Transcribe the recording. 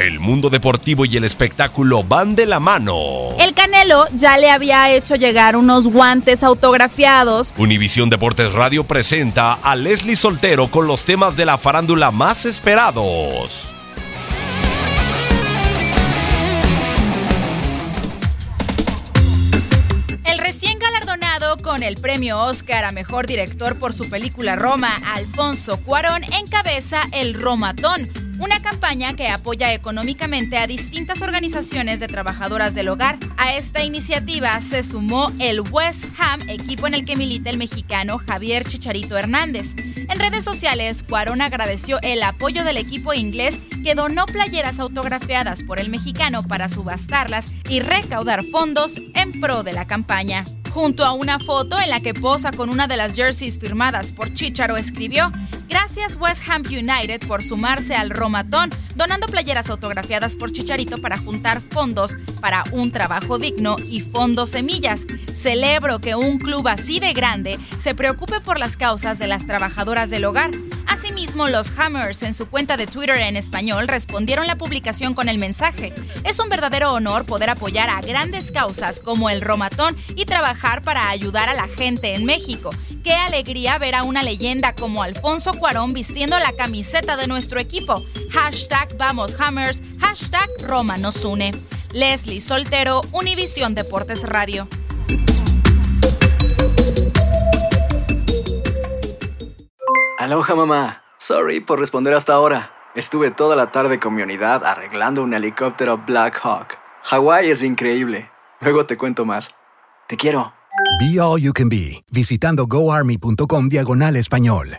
El mundo deportivo y el espectáculo van de la mano. El Canelo ya le había hecho llegar unos guantes autografiados. Univisión Deportes Radio presenta a Leslie Soltero con los temas de la farándula más esperados. El recién galardonado con el premio Oscar a Mejor Director por su película Roma, Alfonso Cuarón, encabeza el Romatón, una campaña que apoya económicamente a distintas organizaciones de trabajadoras del hogar. A esta iniciativa se sumó el West Ham, equipo en el que milita el mexicano Javier Chicharito Hernández. En redes sociales, Cuarón agradeció el apoyo del equipo inglés que donó playeras autografiadas por el mexicano para subastarlas y recaudar fondos en pro de la campaña. Junto a una foto en la que posa con una de las jerseys firmadas por Chicharo escribió, Gracias West Ham United por sumarse al Romatón, donando playeras autografiadas por Chicharito para juntar fondos para un trabajo digno y fondos semillas. Celebro que un club así de grande se preocupe por las causas de las trabajadoras del hogar. Asimismo, los Hammers en su cuenta de Twitter en español respondieron la publicación con el mensaje. Es un verdadero honor poder apoyar a grandes causas como el Romatón y trabajar para ayudar a la gente en México. Qué alegría ver a una leyenda como Alfonso Cuarón vistiendo la camiseta de nuestro equipo. Hashtag Vamos Hammers, hashtag Roma nos une. Leslie Soltero, Univisión Deportes Radio. Aloha mamá. Sorry por responder hasta ahora. Estuve toda la tarde con mi unidad arreglando un helicóptero Black Hawk. Hawái es increíble. Luego te cuento más. Te quiero. Be All You Can Be, visitando goarmy.com diagonal español.